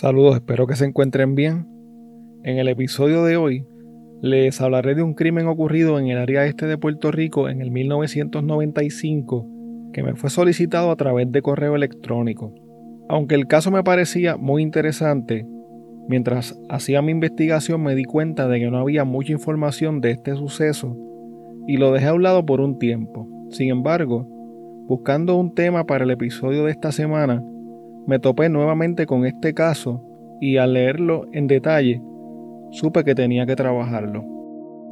Saludos, espero que se encuentren bien. En el episodio de hoy les hablaré de un crimen ocurrido en el área este de Puerto Rico en el 1995 que me fue solicitado a través de correo electrónico. Aunque el caso me parecía muy interesante, mientras hacía mi investigación me di cuenta de que no había mucha información de este suceso y lo dejé a un lado por un tiempo. Sin embargo, buscando un tema para el episodio de esta semana, me topé nuevamente con este caso y al leerlo en detalle, supe que tenía que trabajarlo.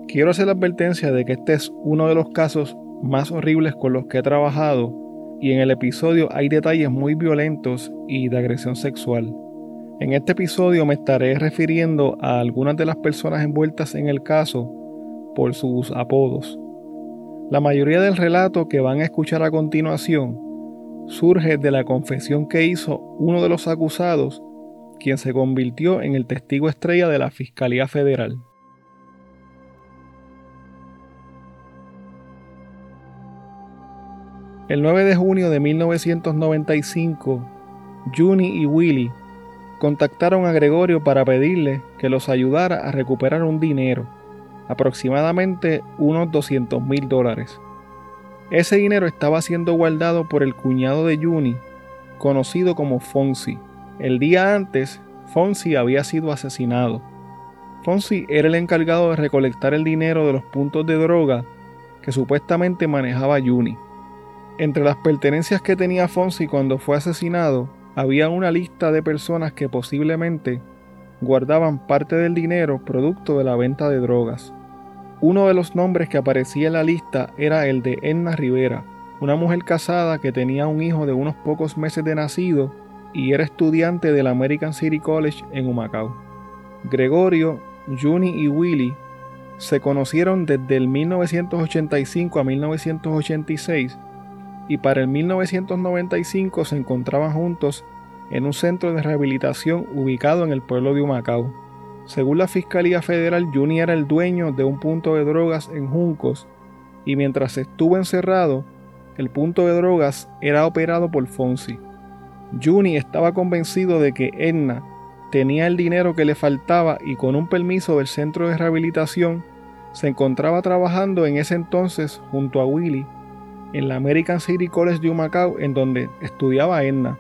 Quiero hacer la advertencia de que este es uno de los casos más horribles con los que he trabajado y en el episodio hay detalles muy violentos y de agresión sexual. En este episodio me estaré refiriendo a algunas de las personas envueltas en el caso por sus apodos. La mayoría del relato que van a escuchar a continuación surge de la confesión que hizo uno de los acusados, quien se convirtió en el testigo estrella de la Fiscalía Federal. El 9 de junio de 1995, Juni y Willy contactaron a Gregorio para pedirle que los ayudara a recuperar un dinero, aproximadamente unos 200 mil dólares ese dinero estaba siendo guardado por el cuñado de Juni, conocido como Fonsi. El día antes, Fonsi había sido asesinado. Fonsi era el encargado de recolectar el dinero de los puntos de droga que supuestamente manejaba Juni. Entre las pertenencias que tenía Fonsi cuando fue asesinado, había una lista de personas que posiblemente guardaban parte del dinero producto de la venta de drogas. Uno de los nombres que aparecía en la lista era el de Edna Rivera, una mujer casada que tenía un hijo de unos pocos meses de nacido y era estudiante del American City College en Humacao. Gregorio, Juni y Willy se conocieron desde el 1985 a 1986 y para el 1995 se encontraban juntos en un centro de rehabilitación ubicado en el pueblo de Humacao. Según la Fiscalía Federal, Juni era el dueño de un punto de drogas en Juncos y mientras estuvo encerrado, el punto de drogas era operado por Fonsi. Juni estaba convencido de que Edna tenía el dinero que le faltaba y con un permiso del centro de rehabilitación se encontraba trabajando en ese entonces junto a Willy en la American City College de Humacao en donde estudiaba Edna.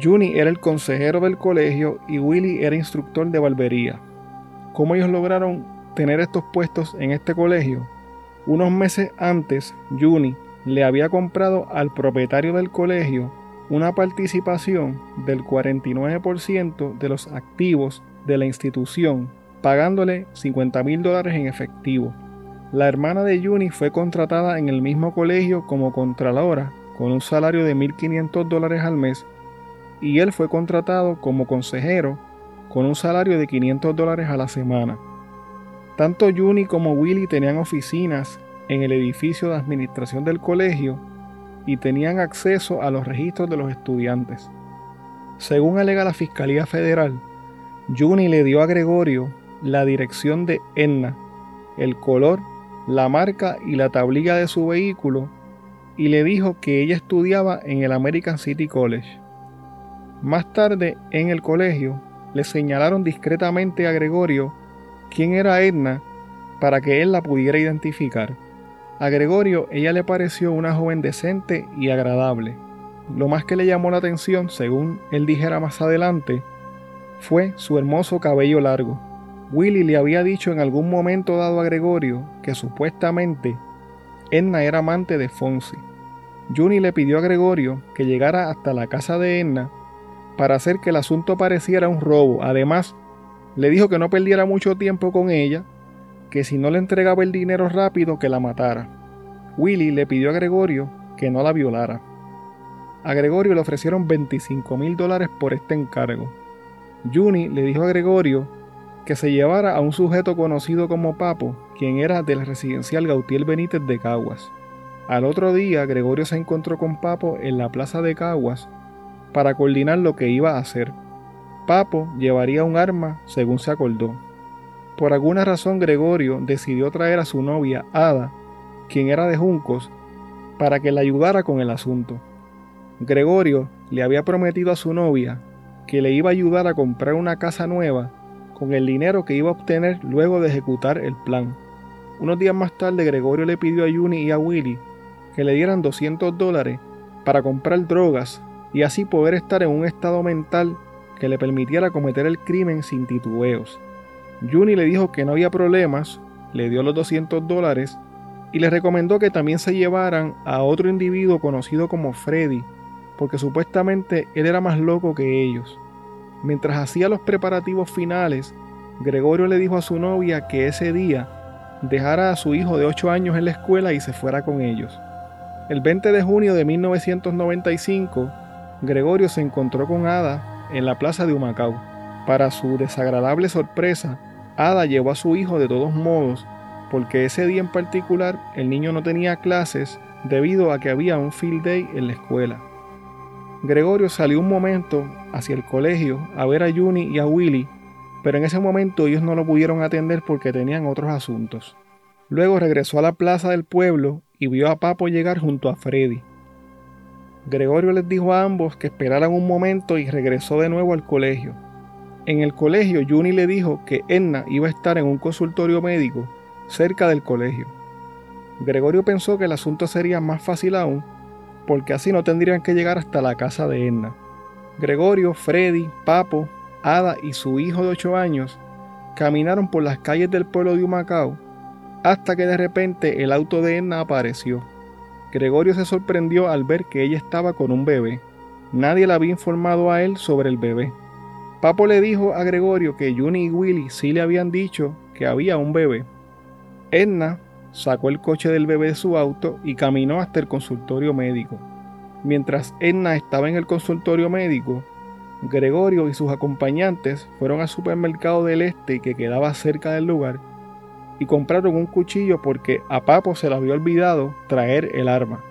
Juni era el consejero del colegio y Willy era instructor de barbería. ¿Cómo ellos lograron tener estos puestos en este colegio? Unos meses antes, Juni le había comprado al propietario del colegio una participación del 49% de los activos de la institución, pagándole 50 mil dólares en efectivo. La hermana de Juni fue contratada en el mismo colegio como contralora, con un salario de 1.500 dólares al mes, y él fue contratado como consejero con un salario de 500 dólares a la semana. Tanto Juni como Willy tenían oficinas en el edificio de administración del colegio y tenían acceso a los registros de los estudiantes. Según alega la Fiscalía Federal, Juni le dio a Gregorio la dirección de Enna, el color, la marca y la tablilla de su vehículo y le dijo que ella estudiaba en el American City College. Más tarde, en el colegio, le señalaron discretamente a Gregorio quién era Edna para que él la pudiera identificar. A Gregorio ella le pareció una joven decente y agradable. Lo más que le llamó la atención, según él dijera más adelante, fue su hermoso cabello largo. Willy le había dicho en algún momento dado a Gregorio que supuestamente Edna era amante de Fonsi. Juni le pidió a Gregorio que llegara hasta la casa de Edna para hacer que el asunto pareciera un robo. Además, le dijo que no perdiera mucho tiempo con ella, que si no le entregaba el dinero rápido, que la matara. Willy le pidió a Gregorio que no la violara. A Gregorio le ofrecieron 25 mil dólares por este encargo. Juni le dijo a Gregorio que se llevara a un sujeto conocido como Papo, quien era del residencial Gautier Benítez de Caguas. Al otro día, Gregorio se encontró con Papo en la plaza de Caguas para coordinar lo que iba a hacer. Papo llevaría un arma según se acordó. Por alguna razón Gregorio decidió traer a su novia Ada, quien era de Juncos, para que la ayudara con el asunto. Gregorio le había prometido a su novia que le iba a ayudar a comprar una casa nueva con el dinero que iba a obtener luego de ejecutar el plan. Unos días más tarde Gregorio le pidió a Juni y a Willy que le dieran 200 dólares para comprar drogas y así poder estar en un estado mental que le permitiera cometer el crimen sin titubeos. Juni le dijo que no había problemas, le dio los 200 dólares y le recomendó que también se llevaran a otro individuo conocido como Freddy, porque supuestamente él era más loco que ellos. Mientras hacía los preparativos finales, Gregorio le dijo a su novia que ese día dejara a su hijo de 8 años en la escuela y se fuera con ellos. El 20 de junio de 1995, Gregorio se encontró con Ada en la plaza de Humacao. Para su desagradable sorpresa, Ada llevó a su hijo de todos modos porque ese día en particular el niño no tenía clases debido a que había un field day en la escuela. Gregorio salió un momento hacia el colegio a ver a Juni y a Willy, pero en ese momento ellos no lo pudieron atender porque tenían otros asuntos. Luego regresó a la plaza del pueblo y vio a Papo llegar junto a Freddy. Gregorio les dijo a ambos que esperaran un momento y regresó de nuevo al colegio. En el colegio, Juni le dijo que Edna iba a estar en un consultorio médico cerca del colegio. Gregorio pensó que el asunto sería más fácil aún, porque así no tendrían que llegar hasta la casa de Edna. Gregorio, Freddy, Papo, Ada y su hijo de 8 años caminaron por las calles del pueblo de Humacao hasta que de repente el auto de Edna apareció. Gregorio se sorprendió al ver que ella estaba con un bebé. Nadie le había informado a él sobre el bebé. Papo le dijo a Gregorio que Juni y Willy sí le habían dicho que había un bebé. Edna sacó el coche del bebé de su auto y caminó hasta el consultorio médico. Mientras Edna estaba en el consultorio médico, Gregorio y sus acompañantes fueron al supermercado del este que quedaba cerca del lugar y compraron un cuchillo porque a Papo se le había olvidado traer el arma.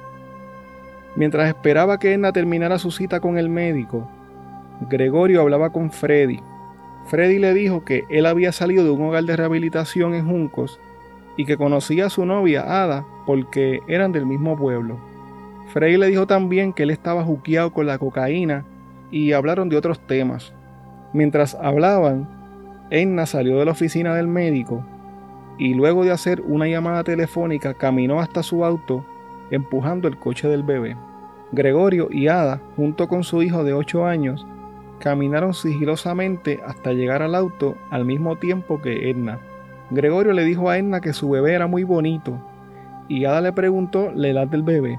Mientras esperaba que Edna terminara su cita con el médico, Gregorio hablaba con Freddy. Freddy le dijo que él había salido de un hogar de rehabilitación en Juncos y que conocía a su novia Ada porque eran del mismo pueblo. Frey le dijo también que él estaba juqueado con la cocaína y hablaron de otros temas. Mientras hablaban, Enna salió de la oficina del médico y luego de hacer una llamada telefónica caminó hasta su auto empujando el coche del bebé. Gregorio y Ada, junto con su hijo de 8 años, caminaron sigilosamente hasta llegar al auto al mismo tiempo que Edna. Gregorio le dijo a Edna que su bebé era muy bonito y Ada le preguntó la edad del bebé.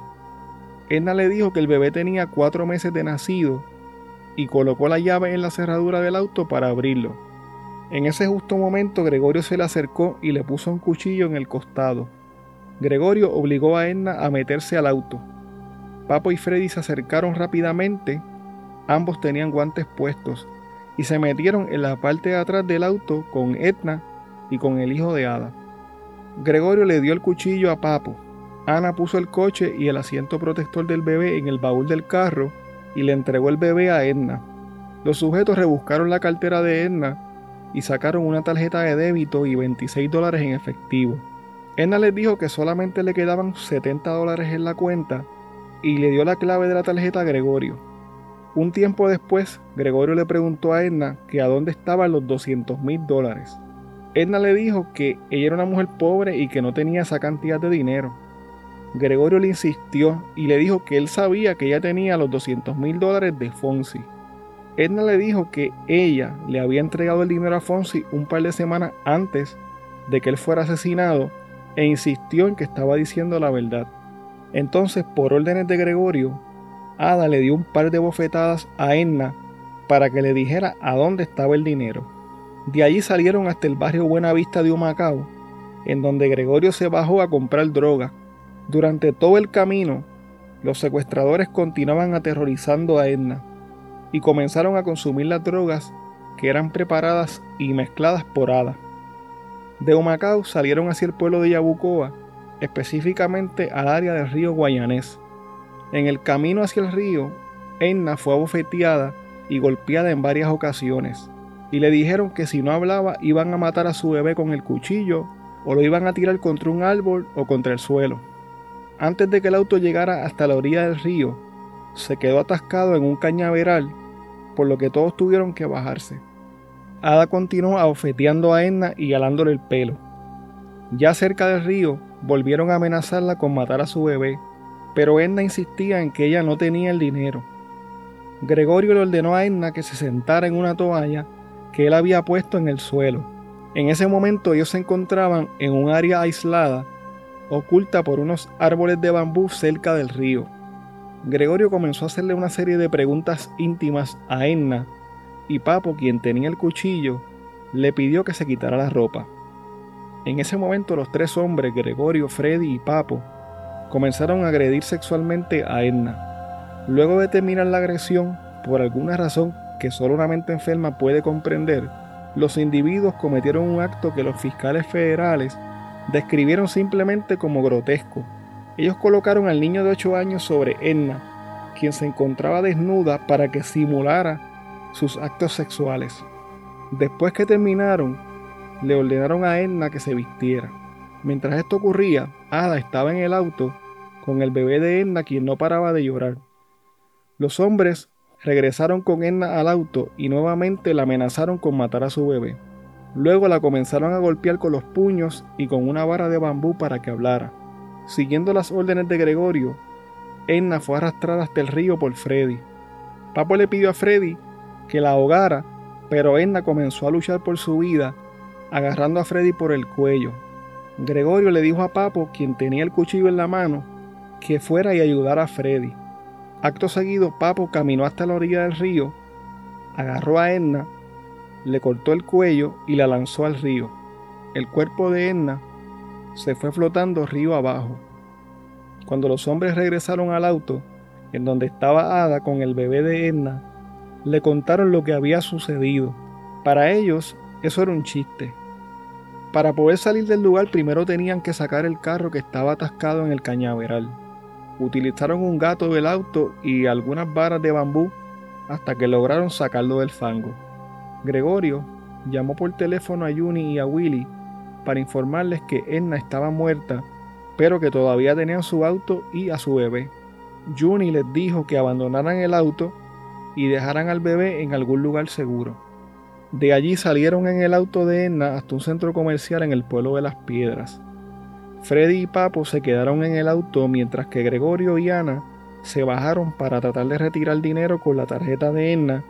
Edna le dijo que el bebé tenía cuatro meses de nacido y colocó la llave en la cerradura del auto para abrirlo. En ese justo momento Gregorio se le acercó y le puso un cuchillo en el costado. Gregorio obligó a Edna a meterse al auto. Papo y Freddy se acercaron rápidamente, ambos tenían guantes puestos, y se metieron en la parte de atrás del auto con Edna y con el hijo de Ada. Gregorio le dio el cuchillo a Papo. Ana puso el coche y el asiento protector del bebé en el baúl del carro y le entregó el bebé a Edna. Los sujetos rebuscaron la cartera de Edna y sacaron una tarjeta de débito y 26 dólares en efectivo. Edna les dijo que solamente le quedaban 70 dólares en la cuenta y le dio la clave de la tarjeta a Gregorio. Un tiempo después, Gregorio le preguntó a Edna que a dónde estaban los 200 mil dólares. Edna le dijo que ella era una mujer pobre y que no tenía esa cantidad de dinero. Gregorio le insistió y le dijo que él sabía que ella tenía los 200 mil dólares de Fonsi. Edna le dijo que ella le había entregado el dinero a Fonsi un par de semanas antes de que él fuera asesinado e insistió en que estaba diciendo la verdad. Entonces, por órdenes de Gregorio, Ada le dio un par de bofetadas a Edna para que le dijera a dónde estaba el dinero. De allí salieron hasta el barrio Buenavista de Humacao, en donde Gregorio se bajó a comprar droga. Durante todo el camino, los secuestradores continuaban aterrorizando a Edna y comenzaron a consumir las drogas que eran preparadas y mezcladas por Ada. De Humacao salieron hacia el pueblo de Yabucoa, específicamente al área del río Guayanés. En el camino hacia el río, Edna fue abofeteada y golpeada en varias ocasiones y le dijeron que si no hablaba iban a matar a su bebé con el cuchillo o lo iban a tirar contra un árbol o contra el suelo. Antes de que el auto llegara hasta la orilla del río, se quedó atascado en un cañaveral por lo que todos tuvieron que bajarse. Ada continuó abofeteando a Edna y galándole el pelo. Ya cerca del río, volvieron a amenazarla con matar a su bebé, pero Edna insistía en que ella no tenía el dinero. Gregorio le ordenó a Edna que se sentara en una toalla que él había puesto en el suelo. En ese momento ellos se encontraban en un área aislada, oculta por unos árboles de bambú cerca del río. Gregorio comenzó a hacerle una serie de preguntas íntimas a Edna y Papo, quien tenía el cuchillo, le pidió que se quitara la ropa. En ese momento los tres hombres, Gregorio, Freddy y Papo, comenzaron a agredir sexualmente a Edna. Luego de terminar la agresión, por alguna razón que solo una mente enferma puede comprender, los individuos cometieron un acto que los fiscales federales describieron simplemente como grotesco. Ellos colocaron al niño de 8 años sobre Edna, quien se encontraba desnuda para que simulara sus actos sexuales. Después que terminaron, le ordenaron a Edna que se vistiera. Mientras esto ocurría, Ada estaba en el auto con el bebé de Edna quien no paraba de llorar. Los hombres regresaron con Edna al auto y nuevamente la amenazaron con matar a su bebé. Luego la comenzaron a golpear con los puños y con una vara de bambú para que hablara. Siguiendo las órdenes de Gregorio, Edna fue arrastrada hasta el río por Freddy. Papo le pidió a Freddy que la ahogara, pero Edna comenzó a luchar por su vida, agarrando a Freddy por el cuello. Gregorio le dijo a Papo, quien tenía el cuchillo en la mano, que fuera y ayudara a Freddy. Acto seguido, Papo caminó hasta la orilla del río, agarró a Edna, le cortó el cuello y la lanzó al río. El cuerpo de Edna se fue flotando río abajo. Cuando los hombres regresaron al auto, en donde estaba Ada con el bebé de Edna, le contaron lo que había sucedido. Para ellos eso era un chiste. Para poder salir del lugar primero tenían que sacar el carro que estaba atascado en el cañaveral. Utilizaron un gato del auto y algunas varas de bambú hasta que lograron sacarlo del fango. Gregorio llamó por teléfono a Juni y a Willy para informarles que Edna estaba muerta, pero que todavía tenían su auto y a su bebé. Juni les dijo que abandonaran el auto y dejaran al bebé en algún lugar seguro. De allí salieron en el auto de Edna hasta un centro comercial en el pueblo de las Piedras. Freddy y Papo se quedaron en el auto mientras que Gregorio y Ana se bajaron para tratar de retirar dinero con la tarjeta de Edna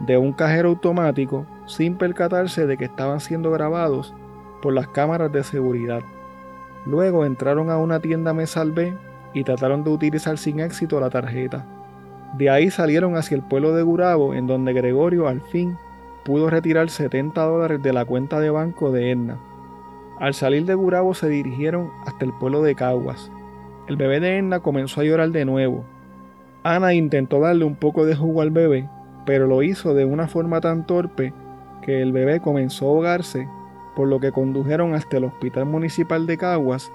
de un cajero automático sin percatarse de que estaban siendo grabados por las cámaras de seguridad. Luego entraron a una tienda Mesal B y trataron de utilizar sin éxito la tarjeta. De ahí salieron hacia el pueblo de Gurabo, en donde Gregorio al fin pudo retirar 70 dólares de la cuenta de banco de Edna. Al salir de Gurabo se dirigieron hasta el pueblo de Caguas. El bebé de Edna comenzó a llorar de nuevo. Ana intentó darle un poco de jugo al bebé, pero lo hizo de una forma tan torpe que el bebé comenzó a ahogarse, por lo que condujeron hasta el hospital municipal de Caguas,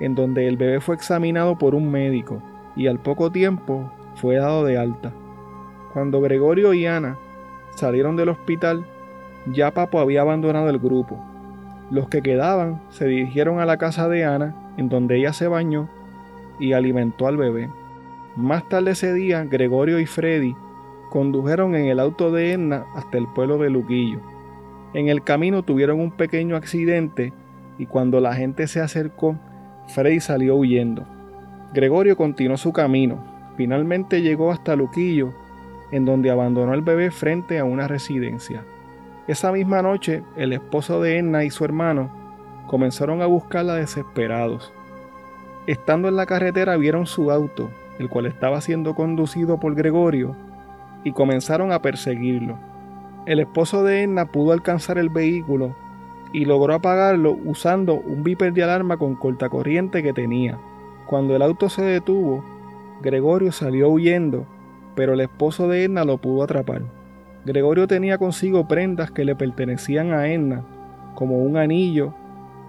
en donde el bebé fue examinado por un médico y al poco tiempo fue dado de alta. Cuando Gregorio y Ana salieron del hospital, ya Papo había abandonado el grupo. Los que quedaban se dirigieron a la casa de Ana, en donde ella se bañó y alimentó al bebé. Más tarde ese día, Gregorio y Freddy condujeron en el auto de Edna hasta el pueblo de Luquillo. En el camino tuvieron un pequeño accidente y cuando la gente se acercó, Freddy salió huyendo. Gregorio continuó su camino, Finalmente llegó hasta Luquillo, en donde abandonó al bebé frente a una residencia. Esa misma noche, el esposo de Edna y su hermano comenzaron a buscarla desesperados. Estando en la carretera vieron su auto, el cual estaba siendo conducido por Gregorio, y comenzaron a perseguirlo. El esposo de Edna pudo alcanzar el vehículo y logró apagarlo usando un viper de alarma con cortacorriente que tenía. Cuando el auto se detuvo, Gregorio salió huyendo, pero el esposo de Edna lo pudo atrapar. Gregorio tenía consigo prendas que le pertenecían a Edna, como un anillo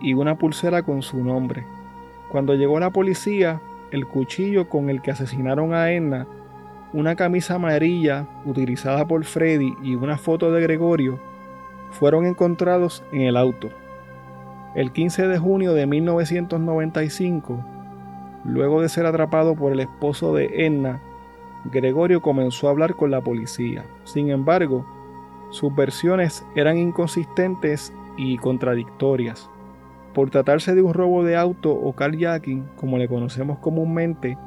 y una pulsera con su nombre. Cuando llegó la policía, el cuchillo con el que asesinaron a Edna, una camisa amarilla utilizada por Freddy y una foto de Gregorio fueron encontrados en el auto. El 15 de junio de 1995, Luego de ser atrapado por el esposo de Edna, Gregorio comenzó a hablar con la policía. Sin embargo, sus versiones eran inconsistentes y contradictorias. Por tratarse de un robo de auto o carjacking, como le conocemos comúnmente,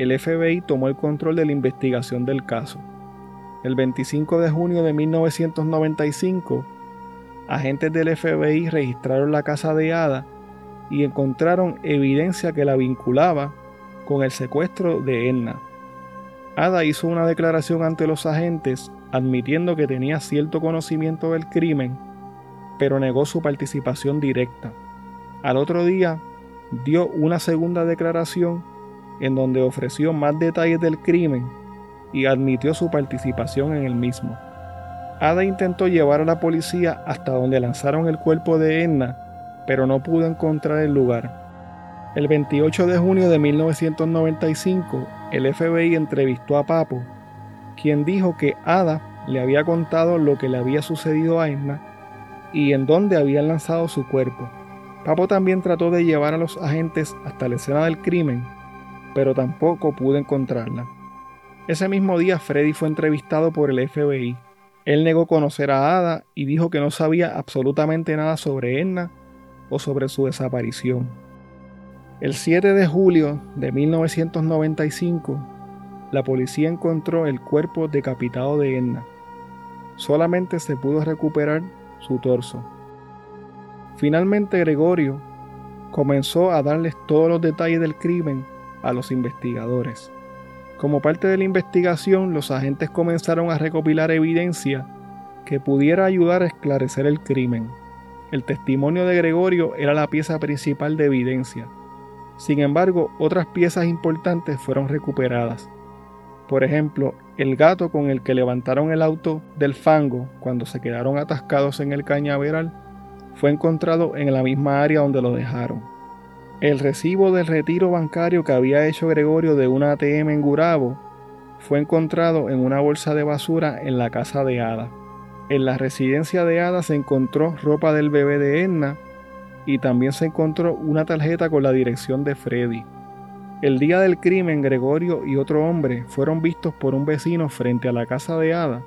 el FBI tomó el control de la investigación del caso. El 25 de junio de 1995, agentes del FBI registraron la casa de Ada y encontraron evidencia que la vinculaba con el secuestro de Edna. Ada hizo una declaración ante los agentes admitiendo que tenía cierto conocimiento del crimen, pero negó su participación directa. Al otro día dio una segunda declaración en donde ofreció más detalles del crimen y admitió su participación en el mismo. Ada intentó llevar a la policía hasta donde lanzaron el cuerpo de Edna, pero no pudo encontrar el lugar. El 28 de junio de 1995, el FBI entrevistó a Papo, quien dijo que Ada le había contado lo que le había sucedido a Edna y en dónde habían lanzado su cuerpo. Papo también trató de llevar a los agentes hasta la escena del crimen, pero tampoco pudo encontrarla. Ese mismo día Freddy fue entrevistado por el FBI. Él negó conocer a Ada y dijo que no sabía absolutamente nada sobre Edna o sobre su desaparición. El 7 de julio de 1995, la policía encontró el cuerpo decapitado de Edna. Solamente se pudo recuperar su torso. Finalmente Gregorio comenzó a darles todos los detalles del crimen a los investigadores. Como parte de la investigación, los agentes comenzaron a recopilar evidencia que pudiera ayudar a esclarecer el crimen. El testimonio de Gregorio era la pieza principal de evidencia. Sin embargo, otras piezas importantes fueron recuperadas. Por ejemplo, el gato con el que levantaron el auto del fango cuando se quedaron atascados en el cañaveral fue encontrado en la misma área donde lo dejaron. El recibo del retiro bancario que había hecho Gregorio de una ATM en Gurabo fue encontrado en una bolsa de basura en la casa de Ada. En la residencia de Ada se encontró ropa del bebé de Edna y también se encontró una tarjeta con la dirección de Freddy. El día del crimen, Gregorio y otro hombre fueron vistos por un vecino frente a la casa de Ada,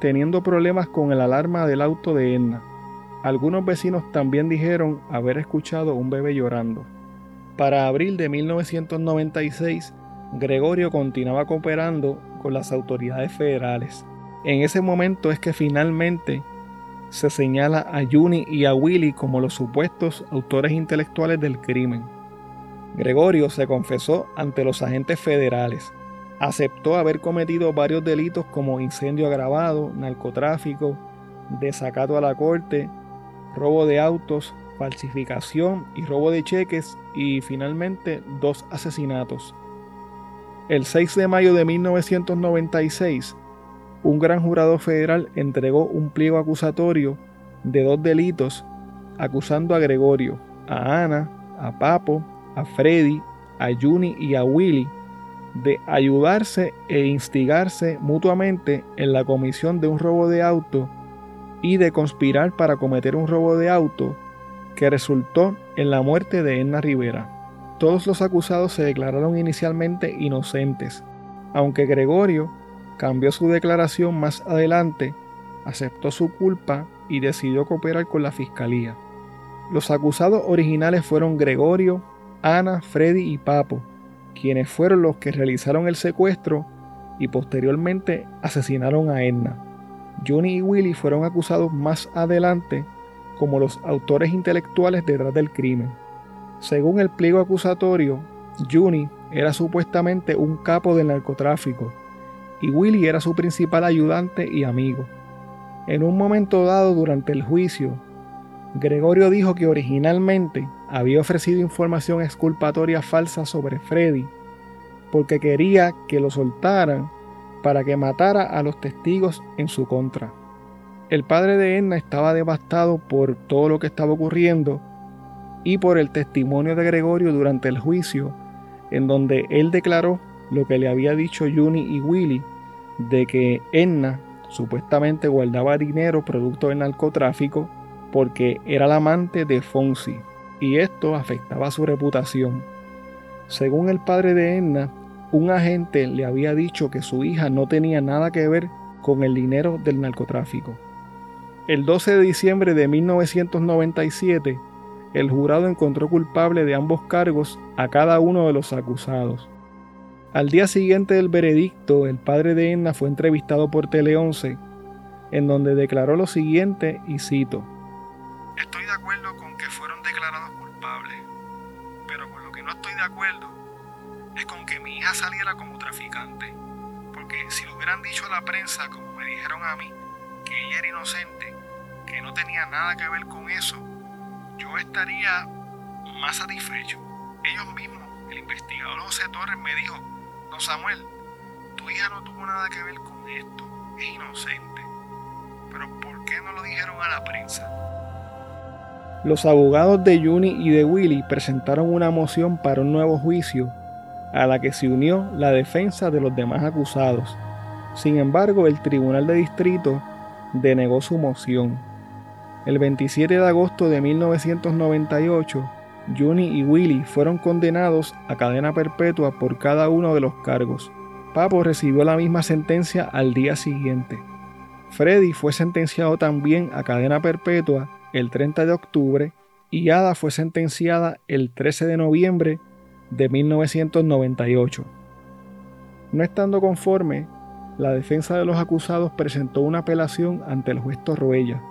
teniendo problemas con el alarma del auto de Edna. Algunos vecinos también dijeron haber escuchado un bebé llorando. Para abril de 1996, Gregorio continuaba cooperando con las autoridades federales. En ese momento es que finalmente se señala a Juni y a Willy como los supuestos autores intelectuales del crimen. Gregorio se confesó ante los agentes federales. Aceptó haber cometido varios delitos como incendio agravado, narcotráfico, desacato a la corte, robo de autos, falsificación y robo de cheques y finalmente dos asesinatos. El 6 de mayo de 1996, un gran jurado federal entregó un pliego acusatorio de dos delitos acusando a Gregorio, a Ana, a Papo, a Freddy, a Juni y a Willy de ayudarse e instigarse mutuamente en la comisión de un robo de auto y de conspirar para cometer un robo de auto que resultó en la muerte de Edna Rivera. Todos los acusados se declararon inicialmente inocentes, aunque Gregorio cambió su declaración más adelante, aceptó su culpa y decidió cooperar con la fiscalía. Los acusados originales fueron Gregorio, Ana, Freddy y Papo, quienes fueron los que realizaron el secuestro y posteriormente asesinaron a Edna. Johnny y Willy fueron acusados más adelante como los autores intelectuales detrás del crimen. Según el pliego acusatorio, Johnny era supuestamente un capo del narcotráfico y Willy era su principal ayudante y amigo. En un momento dado durante el juicio, Gregorio dijo que originalmente había ofrecido información exculpatoria falsa sobre Freddy porque quería que lo soltaran para que matara a los testigos en su contra. El padre de Edna estaba devastado por todo lo que estaba ocurriendo y por el testimonio de Gregorio durante el juicio, en donde él declaró lo que le había dicho Juni y Willy de que Edna supuestamente guardaba dinero producto del narcotráfico porque era la amante de Fonsi y esto afectaba su reputación. Según el padre de Edna, un agente le había dicho que su hija no tenía nada que ver con el dinero del narcotráfico. El 12 de diciembre de 1997, el jurado encontró culpable de ambos cargos a cada uno de los acusados. Al día siguiente del veredicto, el padre de Enna fue entrevistado por Tele 11, en donde declaró lo siguiente y cito: Estoy de acuerdo con que fueron declarados culpables, pero con lo que no estoy de acuerdo es con que mi hija saliera como traficante, porque si lo hubieran dicho a la prensa como me dijeron a mí, que ella era inocente, que no tenía nada que ver con eso, yo estaría más satisfecho. Ellos mismos, el investigador José Torres me dijo, don Samuel, tu hija no tuvo nada que ver con esto, es inocente. Pero ¿por qué no lo dijeron a la prensa? Los abogados de Juni y de Willy presentaron una moción para un nuevo juicio, a la que se unió la defensa de los demás acusados. Sin embargo, el Tribunal de Distrito denegó su moción. El 27 de agosto de 1998, Juni y Willy fueron condenados a cadena perpetua por cada uno de los cargos. Papo recibió la misma sentencia al día siguiente. Freddy fue sentenciado también a cadena perpetua el 30 de octubre y Ada fue sentenciada el 13 de noviembre de 1998. No estando conforme, la defensa de los acusados presentó una apelación ante el juez Torruella.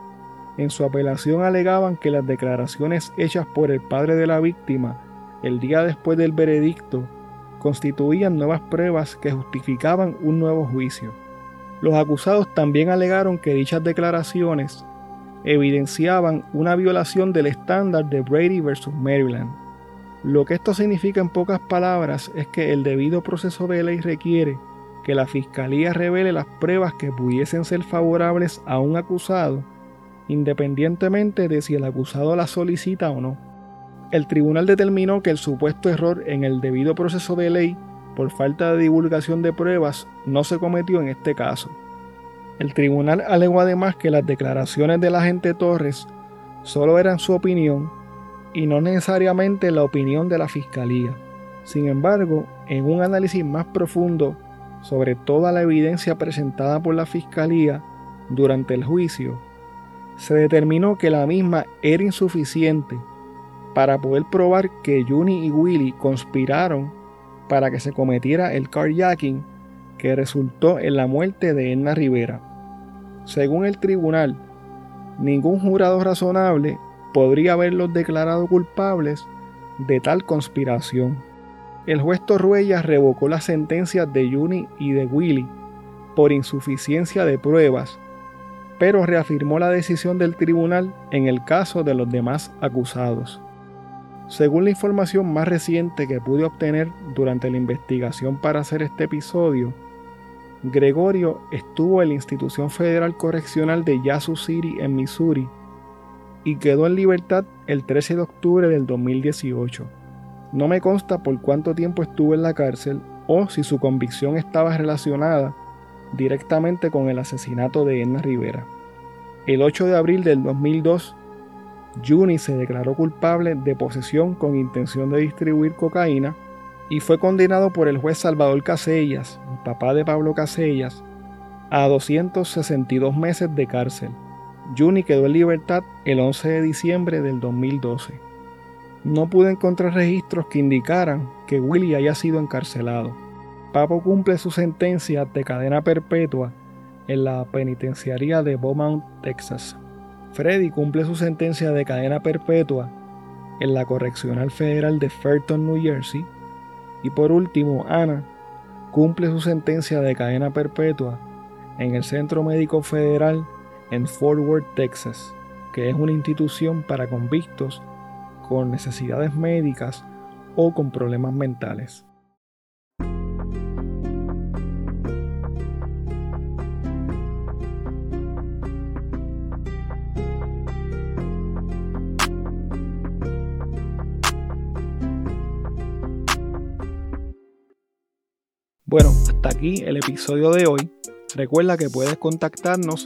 En su apelación alegaban que las declaraciones hechas por el padre de la víctima el día después del veredicto constituían nuevas pruebas que justificaban un nuevo juicio. Los acusados también alegaron que dichas declaraciones evidenciaban una violación del estándar de Brady versus Maryland. Lo que esto significa en pocas palabras es que el debido proceso de ley requiere que la fiscalía revele las pruebas que pudiesen ser favorables a un acusado, independientemente de si el acusado las solicita o no. El tribunal determinó que el supuesto error en el debido proceso de ley por falta de divulgación de pruebas no se cometió en este caso. El tribunal alegó además que las declaraciones del agente Torres solo eran su opinión y no necesariamente la opinión de la fiscalía. Sin embargo, en un análisis más profundo sobre toda la evidencia presentada por la Fiscalía durante el juicio, se determinó que la misma era insuficiente para poder probar que Juni y Willy conspiraron para que se cometiera el carjacking que resultó en la muerte de Edna Rivera. Según el tribunal, ningún jurado razonable podría haberlos declarado culpables de tal conspiración el juez Torruella revocó las sentencias de Juni y de Willy por insuficiencia de pruebas, pero reafirmó la decisión del tribunal en el caso de los demás acusados. Según la información más reciente que pude obtener durante la investigación para hacer este episodio, Gregorio estuvo en la Institución Federal Correccional de Yazoo City en Missouri y quedó en libertad el 13 de octubre del 2018. No me consta por cuánto tiempo estuvo en la cárcel o si su convicción estaba relacionada directamente con el asesinato de Edna Rivera. El 8 de abril del 2002, Juni se declaró culpable de posesión con intención de distribuir cocaína y fue condenado por el juez Salvador Casellas, el papá de Pablo Casellas, a 262 meses de cárcel. Juni quedó en libertad el 11 de diciembre del 2012 no pude encontrar registros que indicaran que Willy haya sido encarcelado. Papo cumple su sentencia de cadena perpetua en la penitenciaría de Beaumont, Texas. Freddy cumple su sentencia de cadena perpetua en la Correccional Federal de Fairton, New Jersey. Y por último, Ana cumple su sentencia de cadena perpetua en el Centro Médico Federal en Fort Worth, Texas, que es una institución para convictos con necesidades médicas o con problemas mentales. Bueno, hasta aquí el episodio de hoy. Recuerda que puedes contactarnos